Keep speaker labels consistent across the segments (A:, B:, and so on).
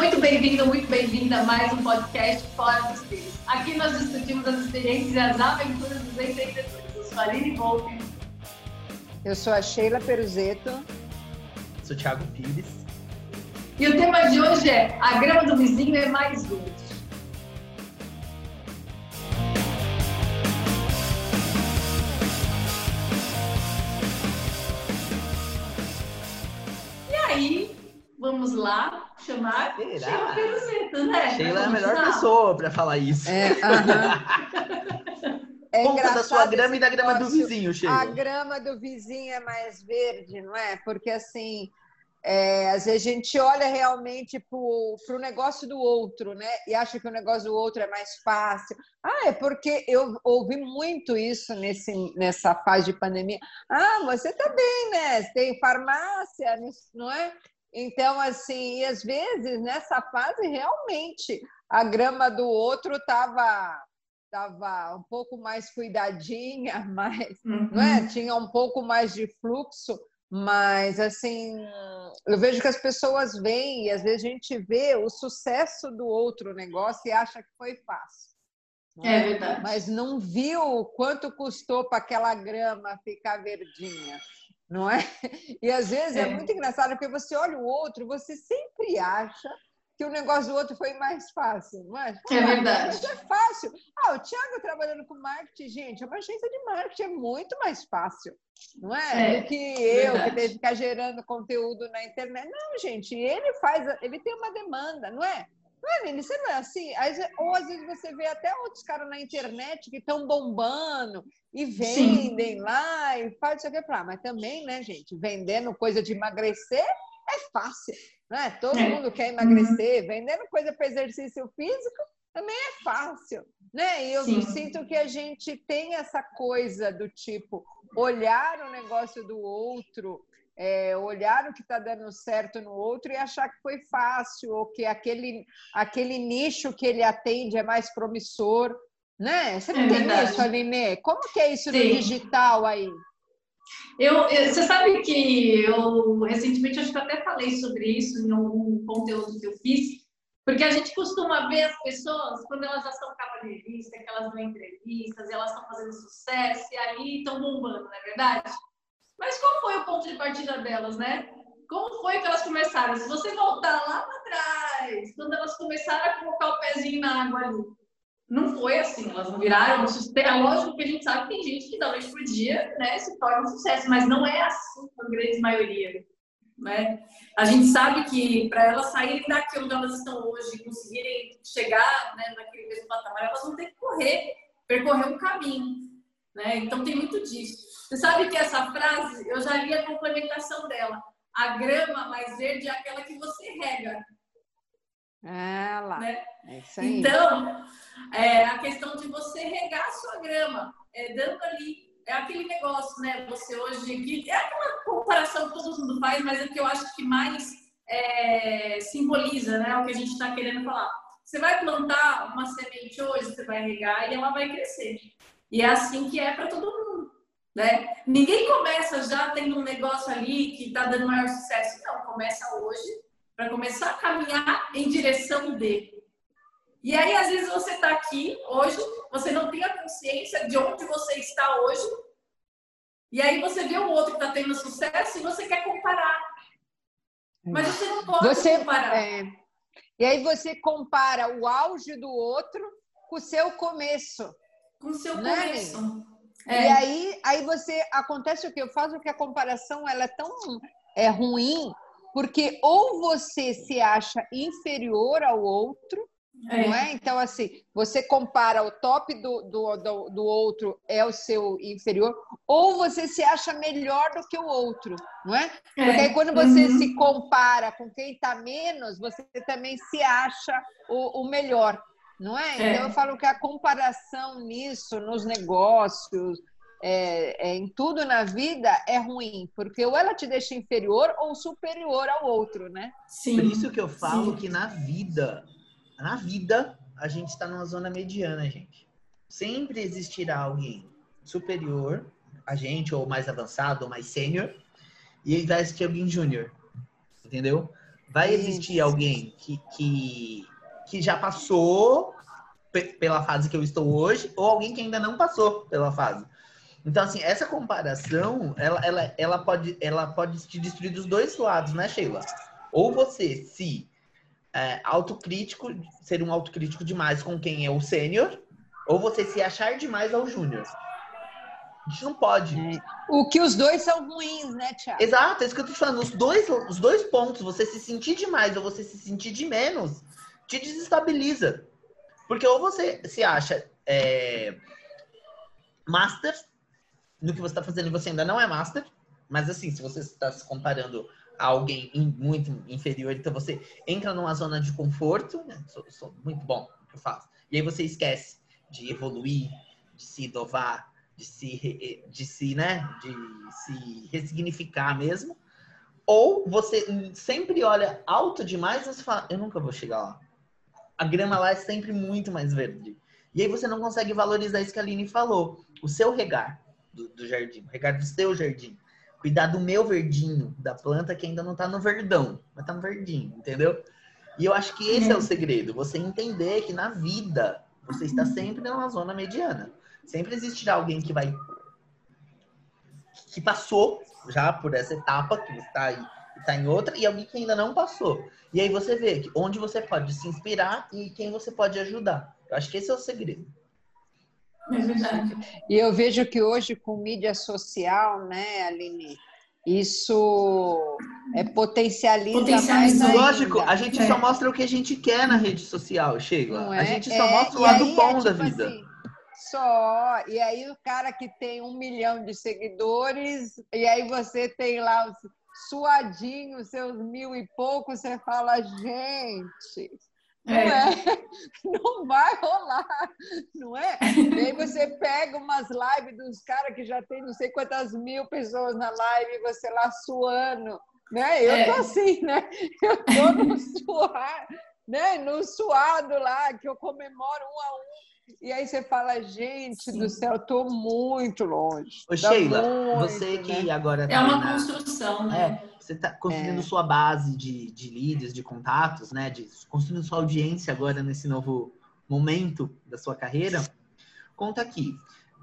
A: muito bem-vindo, muito bem-vinda a mais um podcast Fora dos Trilhos. Aqui nós discutimos as experiências e as aventuras dos empreendedores. Eu sou a Aline Volpe.
B: Eu sou a Sheila Peruzeto.
C: Sou o Thiago Pires.
A: E o tema de hoje é A grama do vizinho é mais verde. E aí, vamos lá chamar
C: Será?
A: Sheila Peruzeto, né?
C: Sheila é a melhor pessoa pra falar isso.
B: É, aham. É
C: Conta da sua grama e da grama do vizinho,
B: A
C: Sheila.
B: grama do vizinho é mais verde, não é? Porque assim, é, às vezes a gente olha realmente para o negócio do outro, né? E acha que o negócio do outro é mais fácil. Ah, é porque eu ouvi muito isso nesse, nessa fase de pandemia. Ah, você tá bem, né? Você tem farmácia, não é? Então, assim, e às vezes nessa fase realmente a grama do outro estava tava um pouco mais cuidadinha, mais
A: Uhum.
B: não é? Tinha um pouco mais de fluxo, mas assim, eu vejo que as pessoas veem e às vezes a gente vê o sucesso do outro negócio e acha que foi fácil. não
A: É verdade.
B: Mas não viu quanto custou para aquela grama ficar verdinha, não é? E às vezes é.
A: É.
B: muito engraçado porque você olha o outro, você sempre acha que o negócio do outro foi mais fácil, não é?
A: É verdade.
B: Mas é fácil. Ah, o Thiago trabalhando com marketing, gente, uma agência de marketing é muito mais fácil, não é?
A: É,
B: Do que eu,
A: verdade.
B: que tenho que ficar gerando conteúdo na internet. Não, gente, ele faz, ele tem uma demanda, não é? Não é, Nini? Você não é assim? Ou às vezes você vê até outros caras na internet que estão bombando e vendem lá e faz isso aqui. Ah, mas também, né, gente? Vendendo coisa de emagrecer é fácil, né? Todo
A: É.
B: mundo quer emagrecer. Vendendo coisa para exercício físico também é fácil, né? E eu
A: Sim.
B: sinto que a gente tem essa coisa do tipo olhar o negócio do outro, é, olhar o que está dando certo no outro e achar que foi fácil ou que aquele, aquele nicho que ele atende é mais promissor, né? Você não
A: É
B: tem
A: verdade.
B: isso, Aline? Como que é isso no
A: Sim.
B: digital aí?
A: Eu, eu- você sabe que eu recentemente acho que eu até falei sobre isso em algum conteúdo que eu fiz, porque a gente costuma ver as pessoas quando elas já são revista, que elas dão entrevistas, e elas estão fazendo sucesso e aí estão bombando, não é verdade? Mas qual foi o ponto de partida delas, né? Como foi que elas começaram? Se você voltar lá para trás, quando elas começaram a colocar o pezinho na água ali, não foi assim, elas não viraram um sucesso. É lógico que a gente sabe que tem gente que da noite pro dia né, se torna um sucesso, mas não é assim a grande maioria. Né? A gente sabe que para elas saírem daqui onde elas estão hoje conseguirem chegar né, naquele mesmo patamar, elas vão ter que correr, percorrer um caminho. Né? Então tem muito disso. Você sabe que essa frase, eu já li a complementação dela. A grama mais verde é aquela que você rega.
B: É lá.
A: Né?
B: É isso aí.
A: Então, é a questão de você regar a sua grama, é, dando ali, é aquele negócio, né? Você hoje, que é aquela comparação que todo mundo faz, mas é que eu acho que mais é, simboliza, né? O que a gente está querendo falar. Você vai plantar uma semente hoje, você vai regar e ela vai crescer. E é assim que é para todo mundo, né? Ninguém começa já tendo um negócio ali que está dando maior sucesso. Não, começa hoje para começar a caminhar em direção dele. E aí, às vezes, você está aqui hoje, você não tem a consciência de onde você está hoje, e aí você vê o outro que está tendo sucesso e você quer comparar. Mas você não pode
B: Você,
A: comparar.
B: é, e aí você compara o auge do outro com o seu começo.
A: Com seu
B: Né,
A: começo.
B: E
A: É,
B: aí, aí você acontece o que eu faço que a comparação ela é tão é ruim porque ou você se acha inferior ao outro, não é? Então assim, você compara o top do, do, do, do outro é o seu inferior, ou você se acha melhor do que o outro, não é?
A: é.
B: Porque aí quando você
A: Uhum.
B: se compara com quem está menos, você também se acha o, o melhor, não é?
A: É.
B: Então eu falo que a comparação nisso, nos negócios, é, é, em tudo na vida é ruim, porque ou ela te deixa inferior ou superior ao outro, né?
A: Sim.
C: Por isso que eu falo
A: Sim.
C: que na vida, na vida, a gente está numa zona mediana, gente. Sempre existirá alguém superior a gente, ou mais avançado, ou mais sênior, e vai existir alguém júnior. Entendeu? Vai existir alguém que, que, que já passou pela fase que eu estou hoje, ou alguém que ainda não passou pela fase. Então, assim, essa comparação, ela, ela, ela, pode, ela pode te destruir dos dois lados, né, Sheila? Ou você se é, autocrítico, ser um autocrítico demais com quem é o sênior, ou você se achar demais ao júnior. A gente não pode. É.
B: O que os dois são ruins, né, Tiago?
C: Exato, é isso que eu tô te falando. Os dois, os dois pontos, você se sentir demais ou você se sentir de menos, te desestabiliza. Porque ou você se acha é, master no que você está fazendo e você ainda não é master, mas assim, se você está se comparando a alguém muito inferior, então você entra numa zona de conforto, né? sou, sou muito bom no que eu faço, e aí você esquece de evoluir, de se inovar, de se, de se, né, de se ressignificar mesmo, ou você sempre olha alto demais e fala, eu nunca vou chegar lá. A grama lá é sempre muito mais verde. E aí você não consegue valorizar isso que a Aline falou. O seu regar do, do jardim, o regar do seu jardim. Cuidar do meu verdinho, da planta que ainda não tá no verdão, mas tá no verdinho, entendeu? E eu acho que esse é, é o segredo. Você entender que na vida você está sempre numa zona mediana. Sempre existirá alguém que vai. que passou já por essa etapa, que está aí está em outra, e alguém que ainda não passou. E aí você vê que onde você pode se inspirar e quem você pode ajudar. Eu acho que esse é o segredo.
A: É verdade.
B: E eu vejo que hoje com mídia social, né, Aline, isso é potencializa, potencializa mais ainda.
C: Lógico, a gente é. só mostra o que a gente quer na rede social, Sheila. É? A gente só é. mostra o lado bom é, tipo da vida. Assim,
B: só. E aí o cara que tem um milhão de seguidores, e aí você tem lá os suadinhos, seus mil e pouco, você fala, gente, não, é. é. não vai rolar, não é? E aí você pega umas lives dos caras que já tem não sei quantas mil pessoas na live e você lá suando, né? Eu é. tô assim, né? Eu tô no suar, né? No suado lá, que eu comemoro um a um e aí você fala, gente Sim. do céu, tô muito longe.
C: Ô, Sheila, muito, você que né? agora.
A: Tá é uma na... construção,
C: né? É, você está construindo é. sua base de, de líderes, de contatos, né? De, construindo sua audiência agora nesse novo momento da sua carreira. Conta aqui.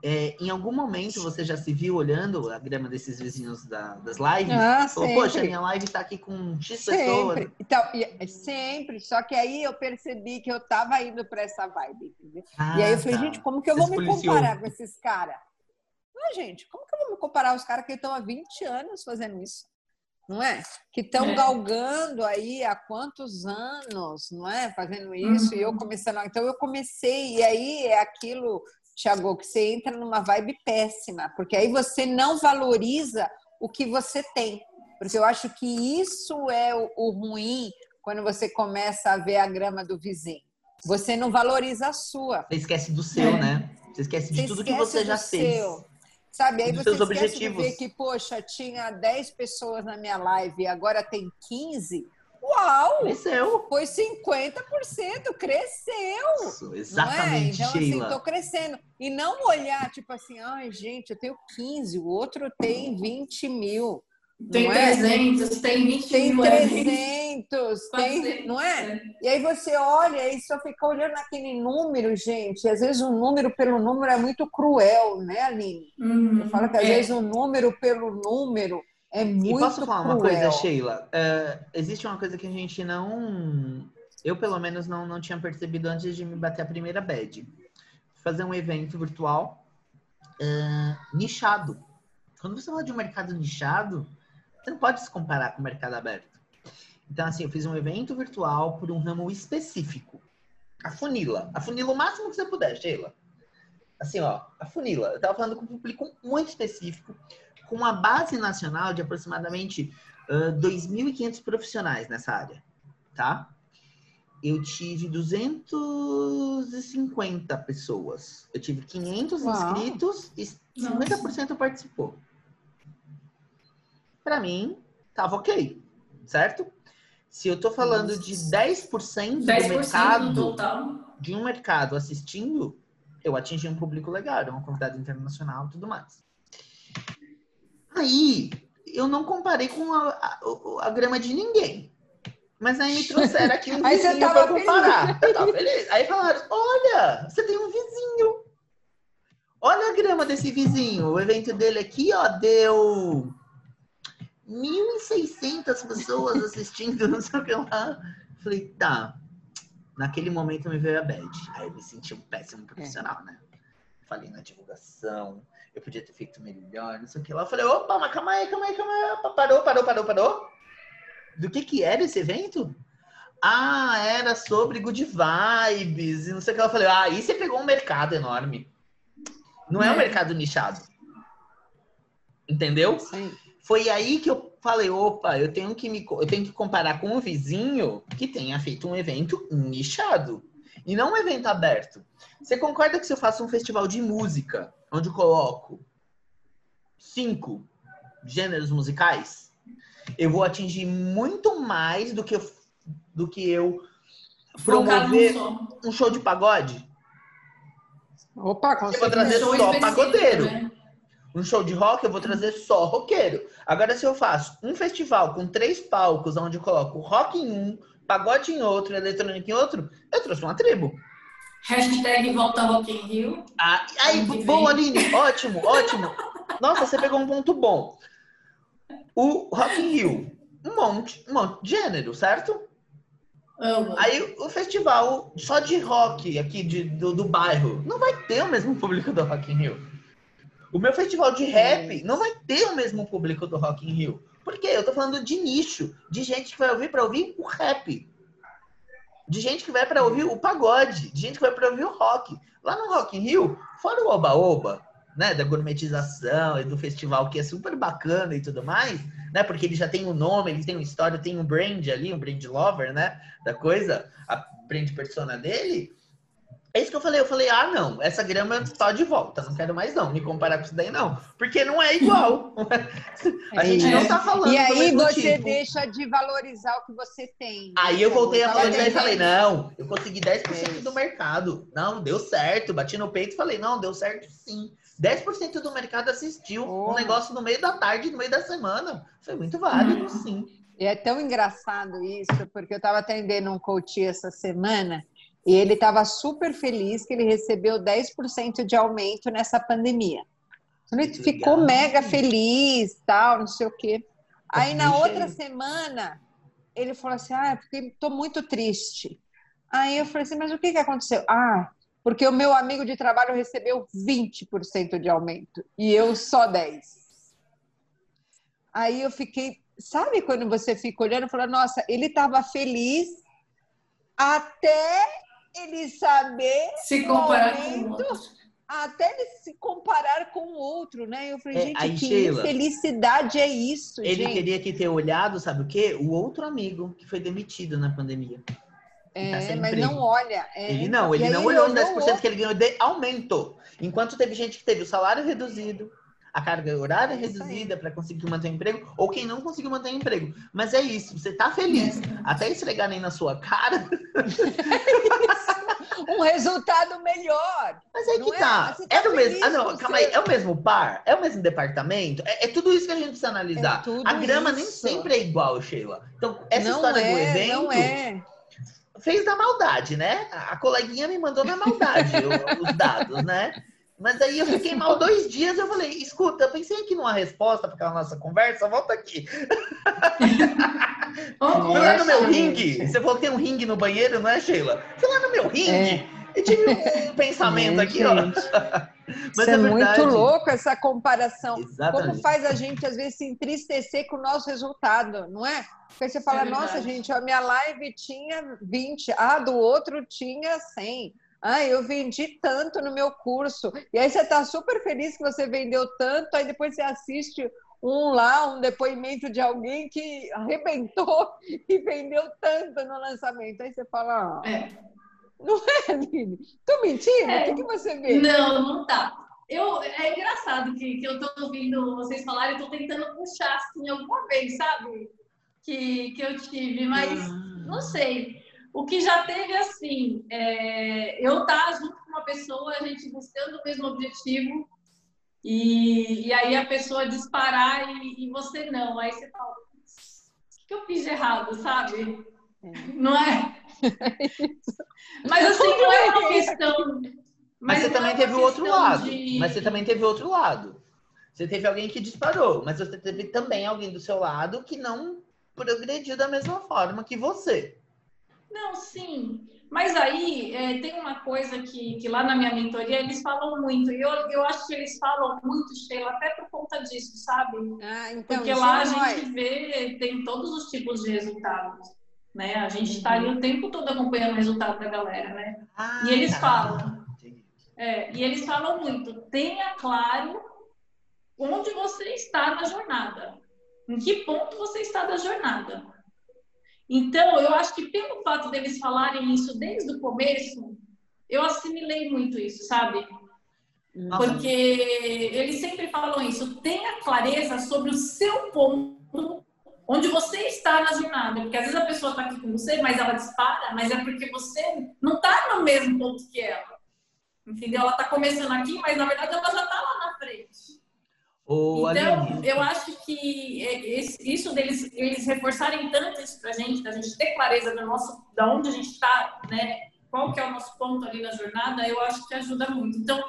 C: É, em algum momento você já se viu olhando a grama desses vizinhos da, das lives?
B: Ah, Falou,
C: poxa, minha live está aqui com X sempre. pessoas.
B: Então, é, sempre. Só que aí eu percebi que eu estava indo para essa vibe. Ah, e aí eu falei, tá. gente, como que eu vou me comparar com esses caras? Não, gente, como que eu vou me comparar aos caras que estão há 20 anos fazendo isso? Não é? Que estão é. galgando aí há quantos anos, não é? Fazendo isso, uhum. e eu uhum. começando. Então eu comecei, e aí é aquilo Tiago, que você entra numa vibe péssima, porque aí você não valoriza o que você tem. Porque eu acho que isso é o, ruim quando você começa a ver a grama do vizinho. Você não valoriza a sua.
C: Você esquece do seu, é. né? Você esquece de você tudo esquece que você já fez. Seu.
B: Sabe, aí você esquece objetivos. de ver que, poxa, tinha 10 pessoas na minha live e agora tem 15. Uau!
C: Cresceu.
B: Foi 50%, cresceu.
C: Isso, exatamente,
B: é? Então,
C: Sheila.
B: assim, tô crescendo. E não olhar, tipo assim, ai, gente, eu tenho 15, o outro tem 20 mil.
A: Tem 300, é? tem 20
B: tem
A: mil.
B: Tem 300, tem, não é? E aí você olha e só fica olhando aquele número, gente. E às vezes o número pelo número é muito cruel, né, Aline? Uhum, eu falo que às é. vezes o número pelo número é muito E
C: posso falar
B: cruel.
C: uma coisa, Sheila? Uh, existe uma coisa que a gente não... Eu, pelo menos, não, não tinha percebido antes de me bater a primeira bad. Fazer um evento virtual uh, nichado. Quando você fala de um mercado nichado, você não pode se comparar com o mercado aberto. Então, assim, eu fiz um evento virtual por um ramo específico. A funila. A funila o máximo que você puder, Sheila. Assim, ó, a funila. Eu tava falando com um público muito específico com uma base nacional de aproximadamente uh, 2.500 profissionais nessa área, tá? Eu tive 250 pessoas. Eu tive 500 Uau. inscritos e 50% participou. Para mim, tava ok, certo? Se eu tô falando Nossa. de 10%, 10 do mercado, do de um mercado assistindo, eu atingi um público legal, uma comunidade internacional e tudo mais. Aí, eu não comparei com a, a, a grama de ninguém. Mas aí me trouxeram aqui um
B: Aí você
C: vizinho
B: tava
C: pra comparar. Eu tava feliz. Aí falaram, olha, você tem um vizinho. Olha a grama desse vizinho. O evento dele aqui, ó, deu 1.600 pessoas assistindo, não sei o que lá. Falei, tá. Naquele momento me veio a bad. Aí eu me senti um péssimo profissional, né? Falei na divulgação, eu podia ter feito melhor, não sei o que lá. Eu falei, opa, mas calma aí, calma aí, calma aí. Opa, Parou, parou, parou, parou. Do que que era esse evento? Ah, era sobre good vibes e não sei o que lá. Eu falei, ah, aí você pegou um mercado enorme. Não é um
A: É.
C: mercado nichado. Entendeu?
B: Sim.
C: Foi aí que eu falei, opa, eu tenho que me eu tenho que comparar com um vizinho que tenha feito um evento nichado e não um evento aberto. Você concorda que se eu faço um festival de música, onde eu coloco cinco gêneros musicais, eu vou atingir muito mais do que eu, do que eu promover um show de pagode?
B: Opa, com
C: Eu vou trazer
A: Show
C: só pagodeiro.
A: né?
C: Um show de rock, eu vou trazer só roqueiro. Agora, se eu faço um festival com três palcos, onde eu coloco rock em um, pagode em outro, eletrônico em outro, eu trouxe uma tribo.
A: Hashtag volta Rock in Rio.
C: Ah, aí, bom. Aline, ótimo, ótimo. Nossa, você pegou um ponto bom. O Rock in Rio, um monte, um monte de gênero, certo?
A: Amo.
C: Aí o festival só de rock aqui de, do, do bairro não vai ter o mesmo público do Rock in Rio. O meu festival de rap não vai ter o mesmo público do Rock in Rio. Por quê? Eu tô falando de nicho, de gente que vai ouvir para ouvir o rap. De gente que vai para ouvir o pagode, de gente que vai para ouvir o rock. Lá no Rock in Rio, fora o oba-oba, né, da gourmetização e do festival que é super bacana e tudo mais, né, porque ele já tem um nome, ele tem uma história, tem um brand ali, um brand lover, né, da coisa, a brand persona dele. É isso que eu falei. Eu falei, ah, não, essa grama tá de volta, não quero mais não, me comparar com isso daí não, porque não é igual. a gente
A: É.
C: não tá falando
B: E aí você
C: tipo.
B: deixa de valorizar o que você tem.
C: Aí eu voltei a valorizar e falei, não, eu consegui 10%
B: É
C: do mercado. Não, deu certo. Bati no peito e falei, não, deu certo sim. 10% do mercado assistiu um
B: Oh.
C: negócio no meio da tarde, no meio da semana. Foi muito válido, sim.
B: E é tão engraçado isso, porque eu estava atendendo um coach essa semana e ele estava super feliz que ele recebeu 10% de aumento nessa pandemia. Então, Ele
C: Que
B: ficou
C: legal.
B: mega feliz, tal, não sei o quê. Aí na outra semana ele falou assim: "Ah, porque estou muito triste". Aí eu falei assim: "Mas o que que aconteceu?". Ah, porque o meu amigo de trabalho recebeu 20% de aumento e eu só 10. Aí eu fiquei, sabe quando você fica olhando e fala, nossa, ele estava feliz até ele saber,
A: Se comparar com o
B: Momento.
A: outro.
B: até ele se comparar com o outro, né? Eu falei,
C: É,
B: gente,
C: aí,
B: que
C: Sheila,
B: infelicidade é isso,
C: Ele
B: gente.
C: teria que ter olhado, sabe o quê? O outro amigo que foi demitido na pandemia. tá
B: É,
C: sem
B: mas
C: emprego.
B: não olha. é.
C: Ele não, ele não olhou os
B: olhou
C: 10%
B: o
C: que ele ganhou de aumento. Enquanto teve gente que teve o salário reduzido, a carga horária
B: É
C: reduzida para conseguir manter o emprego, ou quem não conseguiu manter o emprego. Mas é isso, você tá feliz. Até esfregarem na sua cara,
B: um resultado melhor.
C: mas aí
B: Não
C: que
B: é?
C: tá.
B: Você tá
C: É do mesmo.
B: feliz
C: Ah, não, calma
B: seu-
C: aí. É o mesmo par? É o mesmo departamento? É, é tudo isso que a gente precisa analisar.
B: É
C: a grama nem
B: isso.
C: sempre é igual, Sheila. Então, essa
B: não
C: história
B: é,
C: do evento.
B: não é.
C: fez na maldade, né? A coleguinha me mandou na maldade o- os dados, né? Mas aí eu fiquei mal dois dias eu falei, escuta, eu pensei aqui numa resposta para aquela nossa conversa, volta aqui.
A: Ó,
C: Fui lá no meu ringue. Você falou que tem um ringue no banheiro, não é, Sheila? Fui lá no meu ringue.
B: É.
C: Eu tive um pensamento
B: É,
C: aqui, ó.
B: gente.
C: Mas
B: Isso é,
C: é
B: muito louco essa comparação. Como
C: Exatamente.
B: faz a gente, às vezes, se entristecer com o nosso resultado, não é? Porque você fala,
A: É
B: nossa, gente, a minha live tinha 20, ah, do outro tinha 100. Ah, eu vendi tanto no meu curso. E aí você está super feliz que você vendeu tanto, aí depois você assiste um lá, um depoimento de alguém que arrebentou e vendeu tanto no lançamento. Aí você fala, ah,
A: É.
B: não é, Aline? Tô mentindo?
A: É.
B: O que, que você vê?
A: Não, não tá. Eu, é engraçado que, que eu tô ouvindo vocês falarem, eu tô tentando puxar assim alguma vez, sabe? Que, que eu tive, mas não sei. O que já teve assim, é, eu estar junto com uma pessoa, a gente buscando o mesmo objetivo, e, e aí a pessoa disparar e, e você não. Aí você fala, "Putz, o que eu fiz de errado, sabe? Não é? Mas assim, não é uma questão.
C: Mas, você também teve o outro lado. De... Mas você também teve outro lado. Você teve alguém que disparou, mas você teve também alguém do seu lado que não progrediu da mesma forma que você.
A: Não, sim. Mas aí é, tem uma coisa que, que lá na minha mentoria eles falam muito, e eu, eu acho que eles falam muito, Sheila, até por conta disso, sabe?
B: Ah, então,
A: Porque lá a gente vê, tem todos os tipos de resultados. Né? A gente está ali o tempo todo acompanhando o resultado da galera, né? Ah, e eles tá. falam, é, e eles falam muito, tenha claro onde você está na jornada, em que ponto você está da jornada. Então, eu acho que pelo fato deles falarem isso desde o começo, eu assimilei muito isso, sabe? Nossa. Porque eles sempre falam isso, tenha clareza sobre o seu ponto, onde você está na jornada. Porque às vezes a pessoa está aqui com você, mas ela dispara, mas é porque você não está no mesmo ponto que ela. Entendeu? Ela está começando aqui, mas na verdade ela já está lá na frente então, eu acho que é, isso deles eles reforçarem tanto isso pra gente, da gente ter clareza do nosso, da onde a gente está, né? Qual que é o nosso ponto ali na jornada, eu acho que ajuda muito. Então,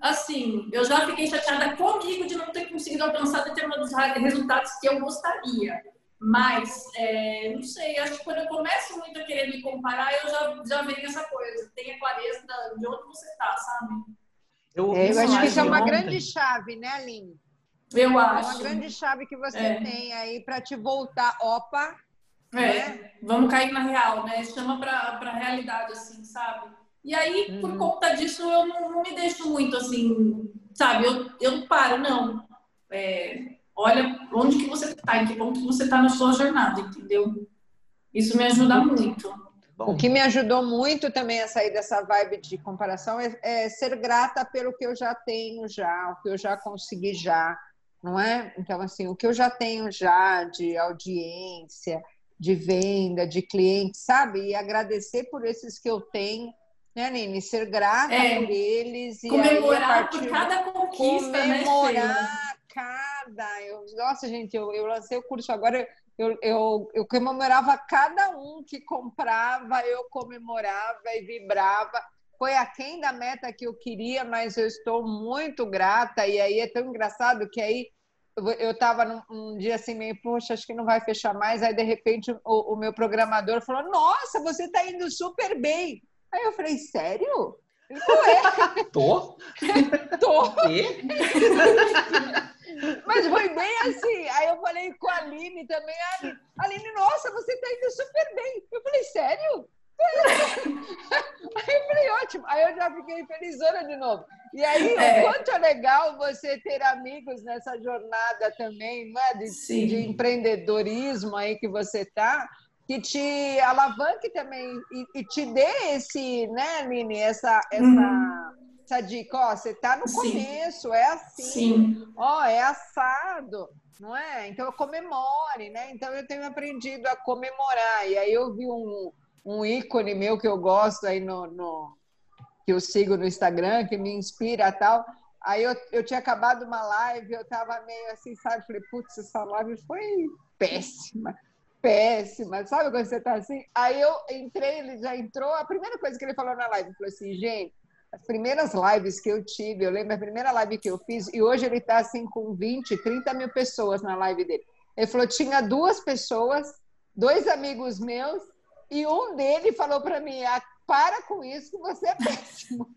A: assim, eu já fiquei chateada comigo de não ter conseguido alcançar determinados resultados que eu gostaria. Mas, é, não sei, acho que quando eu começo muito a querer me comparar, eu já, já venho essa coisa. Tenha clareza de onde você está, sabe?
B: Eu, é, eu acho que isso é uma ontem. grande chave, né, Aline?
A: Eu acho.
B: É uma grande chave que você é. tem aí para te voltar. Opa!
A: É, né? vamos cair na real, né? Chama para a realidade, assim, sabe? E aí, uhum. por conta disso, eu não, não, me deixo muito assim, sabe? Eu, eu não paro, não. É, olha onde que você está, em que ponto que você está na sua jornada, entendeu? Isso me ajuda muito.
B: Bom. O que me ajudou muito também a sair dessa vibe de comparação é, é, ser grata pelo que eu já tenho já, o que eu já consegui já, não é? Então, assim, o que eu já tenho já de audiência, de venda, de clientes, sabe? E agradecer por esses que eu tenho, né, Nini? Ser grata é, por eles.
A: Comemorar e por cada conquista,
B: né, comemorar né, cada... Eu, nossa, gente, eu, eu lancei o curso agora eu, eu, eu comemorava cada um que comprava, eu comemorava e vibrava. Foi aquém da meta que eu queria, mas eu estou muito grata. E aí é tão engraçado que aí eu estava num um dia assim, meio, poxa, acho que não vai fechar mais. Aí, de repente, o, o meu programador falou: Nossa, você está indo super bem. Aí eu falei: Sério? Ele falou: É.
C: Tô?
B: Tô. Mas foi bem assim. Aí eu falei com a Aline também. A Aline, Aline nossa, você está indo super bem. Eu falei, sério? Aí eu falei, ótimo. Aí eu já fiquei felizona de novo. E aí, é. o quanto é legal você ter amigos nessa jornada também, não é? De, de empreendedorismo aí que você tá, que te alavanque também e, e te dê esse, né, Aline, essa, essa, uhum essa dica, ó, você tá no Sim. começo, é assim, Sim. ó, é assado, não é? Então comemore, né? Então eu tenho aprendido a comemorar. E aí eu vi um, um ícone meu que eu gosto aí no, no que eu sigo no Instagram, que me inspira tal. Aí eu, eu tinha acabado uma live, eu tava meio assim, sabe? Falei, putz, essa live foi péssima, péssima. Sabe quando você tá assim? Aí eu entrei, ele já entrou. A primeira coisa que ele falou na live, ele falou assim, gente, as primeiras lives que eu tive, eu lembro a primeira live que eu fiz, e hoje ele está assim com 20, 30 mil pessoas na live dele. Ele falou: tinha duas pessoas, dois amigos meus, e um dele falou para mim: ah, para com isso, que você é péssimo.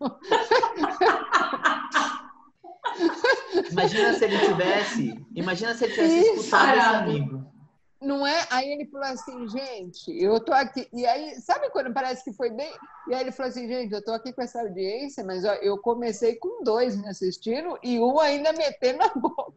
C: Imagina se ele tivesse, imagina se ele tivesse escutado esse amigo.
B: Não é? Aí ele falou assim, gente, eu tô aqui. E aí, sabe quando parece que foi bem? E aí ele falou assim, gente, eu tô aqui com essa audiência, mas ó, eu comecei com dois me assistindo e um ainda metendo a boca.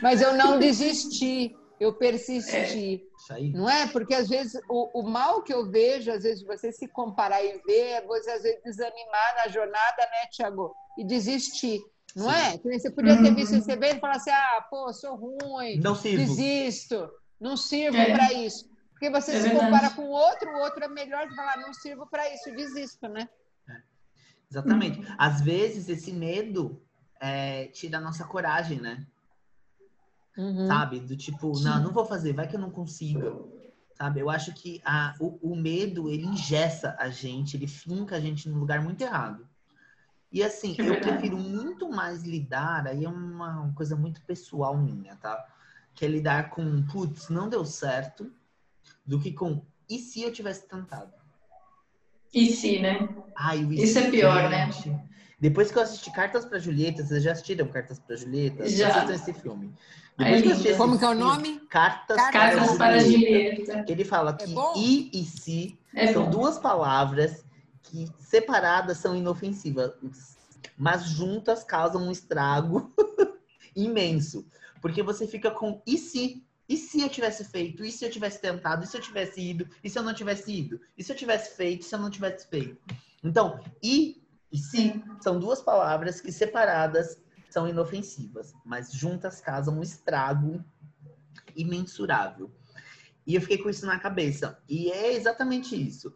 B: Mas eu não desisti, eu persisti. É, não é? Porque às vezes o, o, mal que eu vejo, às vezes você se comparar e ver, é você às vezes desanimar na jornada, né, Tiago? E desistir. Não Sim. é? Você podia ter visto esse evento e falar assim: ah, pô, sou ruim,
C: não sirvo.
B: desisto não sirvo é. para isso. Porque você é se verdade. compara com o outro, o outro é melhor, você fala, não sirvo para isso, desisto, né? É.
C: Exatamente. Hum. Às vezes esse medo é, tira a nossa coragem, né? Uhum. Sabe? Do tipo, não, não vou fazer, vai que eu não consiga. Sabe? Eu acho que a, o, o medo, ele ingessa a gente, ele finca a gente num lugar muito errado. E assim,
A: É
C: eu prefiro muito mais lidar, aí é uma coisa muito pessoal minha, tá? Que é lidar com, putz, não deu certo, do que com, e se eu tivesse tentado?
A: E se, né?
C: Ai, o
A: Isso é pior, né?
C: Depois que eu assisti Cartas pra Julieta, vocês já assistiram Cartas pra Julieta?
A: Já.
C: Assistam esse filme.
A: É
C: Depois que eu
A: lindo.
C: assisti
B: Como que é o nome?
C: Cartas,
A: Cartas para Julieta.
C: Que ele fala que
B: bom?
C: i e si
A: É
C: são
A: bom.
C: duas palavras que separadas são inofensivas, mas juntas causam um estrago imenso. Porque você fica com e se? E se eu tivesse feito? E se eu tivesse tentado? E se eu tivesse ido? E se eu não tivesse ido? E se eu tivesse feito? E se eu não tivesse feito? Então, e e se são duas palavras que separadas são inofensivas, mas juntas causam um estrago imensurável. E eu fiquei com isso na cabeça. E é exatamente isso.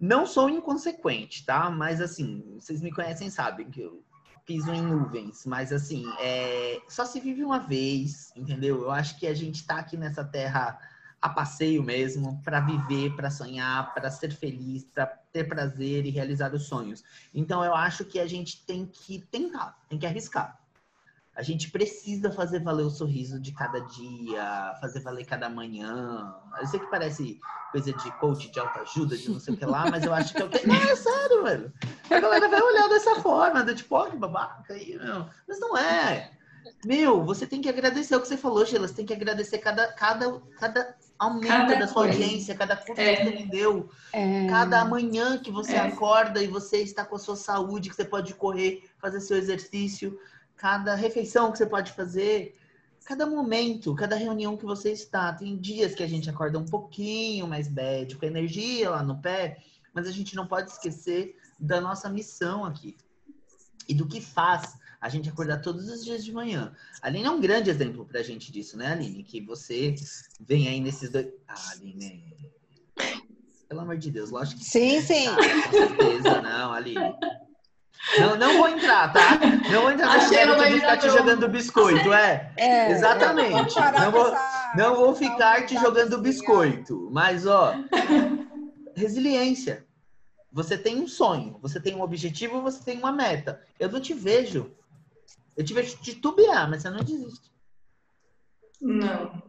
C: Não sou inconsequente, tá? Mas assim, vocês me conhecem, sabem que eu piso em nuvens. Mas assim, é... só se vive uma vez, entendeu? Eu acho que a gente tá aqui nessa terra a passeio mesmo, para viver, para sonhar, para ser feliz, para ter prazer e realizar os sonhos. Então eu acho que a gente tem que tentar, tem que arriscar. A gente precisa fazer valer o sorriso de cada dia, fazer valer cada manhã. Eu sei que parece coisa de coach, de autoajuda, de não sei o que lá, mas eu acho que é o que. Não, é sério, velho. A galera vai olhar dessa forma, do tipo, ó, que babaca aí, meu. Mas não é. Meu, você tem que agradecer o que você falou, Sheila. Você tem que agradecer cada, cada, cada aumento
A: Cada
C: da sua
A: coisa.
C: audiência, cada curso
A: É.
C: que você vendeu,
B: É,
C: cada manhã que você
A: É.
C: acorda e você está com a sua saúde, que você pode correr, fazer seu exercício, cada refeição que você pode fazer, cada momento, cada reunião que você está. Tem dias que a gente acorda um pouquinho mais bad, com a energia lá no pé, mas a gente não pode esquecer da nossa missão aqui e do que faz a gente acordar todos os dias de manhã. A Aline é um grande exemplo pra gente disso, né, Aline? Que você vem aí nesses dois. Ah, Aline. Pelo amor de Deus, lógico que
B: Sim, sim.
C: ah, com certeza, não, Aline. Não, não vou entrar, tá? Não vou entrar
A: A
C: nesse
A: Sheila
C: mérito
A: vai
C: de ficar te jogando biscoito, é.
B: É,
C: Exatamente. Não vou-
B: essa-
C: Não vou ficar te jogando biscoito, mas ó, resiliência. Você tem um sonho, você tem um objetivo, você tem uma meta. Eu não te vejo. Eu te vejo titubear, mas você não desiste.
A: Não.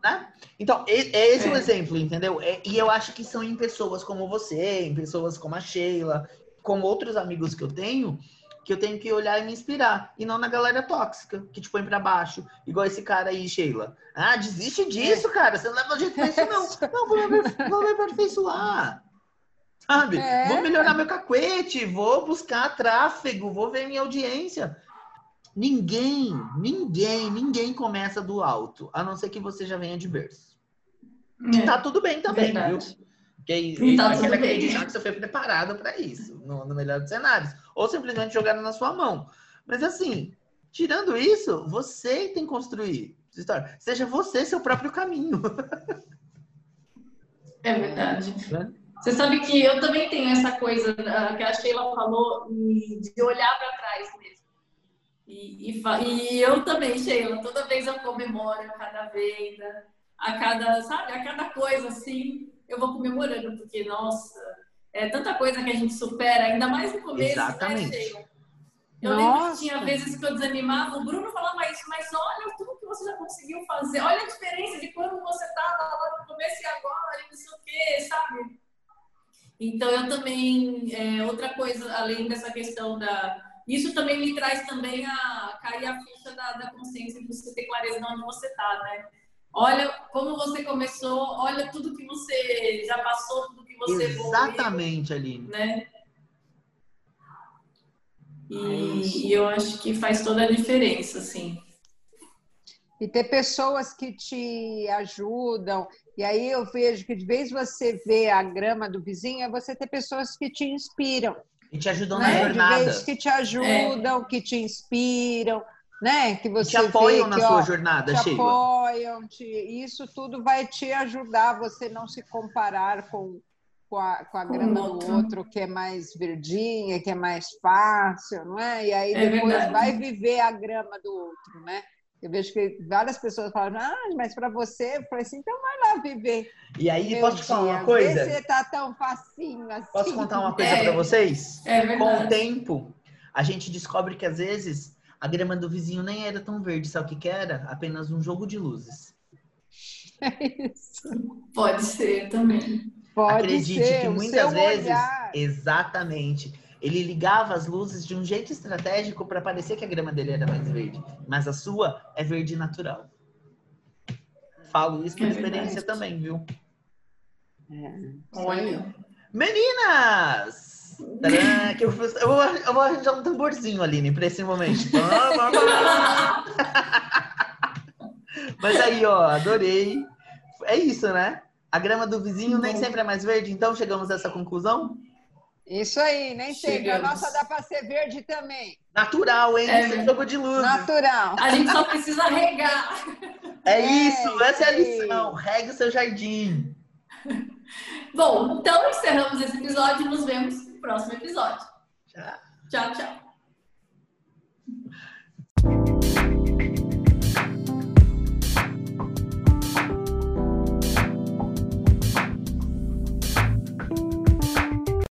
C: Então, e- é esse o
A: É.
C: exemplo, entendeu? É- e eu acho que são em pessoas como você, em pessoas como a Sheila, como outros amigos que eu tenho, que eu tenho que olhar e me inspirar. E não na galera tóxica, que te põe pra baixo. Igual esse cara aí, Sheila. Ah, desiste disso, cara. Você não leva jeito pra isso, não. Não, vou me aperfeiçoar. Sabe?
B: É.
C: Vou melhorar meu cacuete, vou buscar tráfego, vou ver minha audiência. Ninguém, ninguém, ninguém começa do alto, a não ser que você já venha de berço. E
A: É.
C: tá tudo bem também,
A: Verdade.
C: viu? Porque
A: E tá bem.
C: acreditar que você foi preparado para isso, no, no melhor dos cenários. Ou simplesmente jogaram na sua mão. Mas assim, tirando isso, você tem que construir sua história. Seja você seu próprio caminho.
A: É verdade.
C: Né?
A: Você sabe que eu também tenho essa coisa ah, que a Sheila falou de olhar para trás mesmo. E, e, e eu também, Sheila, toda vez eu comemoro a cada venda, a cada, sabe, a cada coisa assim, eu vou comemorando, porque, nossa, é tanta coisa que a gente supera, ainda mais no começo,
C: Exatamente.
A: né, Sheila? Eu lembro que
B: Nossa.
A: tinha vezes que eu desanimava, o Bruno falava isso, mas olha tudo que você já conseguiu fazer, olha a diferença de quando você estava lá no começo e agora, e não sei o quê, sabe? Então eu também, é, outra coisa, além dessa questão da. Isso também me traz também a cair a ficha da, da consciência de você ter clareza de onde você está, né? Olha como você começou, olha tudo que você já passou, tudo que você evoluiu
C: Exatamente, Aline.
A: né? E, e eu acho que faz toda a diferença, assim.
B: E ter pessoas que te ajudam. E aí eu vejo que de vez você vê a grama do vizinho, é você ter pessoas que te inspiram.
C: E te ajudam na
B: Né? De
C: jornada.
B: vez que te ajudam, que te inspiram, né? Que você
C: Te apoiam
B: vê
C: na
B: que,
C: sua
B: ó,
C: jornada,
B: te
C: Sheila.
B: apoiam, te... isso tudo vai te ajudar a você não se comparar com, com, a, com a grama
A: outro.
B: do outro, que é mais verdinha, que é mais fácil, não é? E aí
A: É
B: depois
A: verdade.
B: vai viver a grama do outro, né? Eu vejo que várias pessoas falam, ah, mas para você, eu falei assim, então vai lá viver.
C: E aí, posso te falar uma coisa?
B: Se tá tão facinho assim.
C: Posso contar uma coisa é, para vocês?
A: É verdade.
C: Com o tempo, a gente descobre que às vezes a grama do vizinho nem era tão verde, sabe o que, que era? Apenas um jogo de luzes.
B: É isso.
A: Pode ser também.
B: Pode
C: Acredite
B: ser,
C: que
B: o
C: muitas
B: seu
C: vezes,
B: olhar.
C: exatamente, ele ligava as luzes de um jeito estratégico para parecer que a grama dele era mais verde, mas a sua é verde natural. Falo isso por
A: É
C: experiência
A: verdade.
C: também, viu?
B: É.
A: Olha.
C: Meninas! Que eu, eu, vou, eu vou arranjar um tamborzinho, Aline, para esse momento. Mas aí, ó, adorei. É isso, né? A grama do vizinho nem sempre é mais verde, então chegamos a essa conclusão?
B: Isso aí, nem sempre. A nossa dá para ser verde também.
C: Natural, hein?
A: É.
C: Sem jogo de luz.
B: Natural.
A: A gente só precisa regar.
C: É
B: É,
C: isso, essa é a
B: aí.
C: lição. Regue o seu jardim.
A: Bom, então encerramos esse episódio e nos vemos no próximo episódio.
C: Tchau.
A: Tchau, tchau.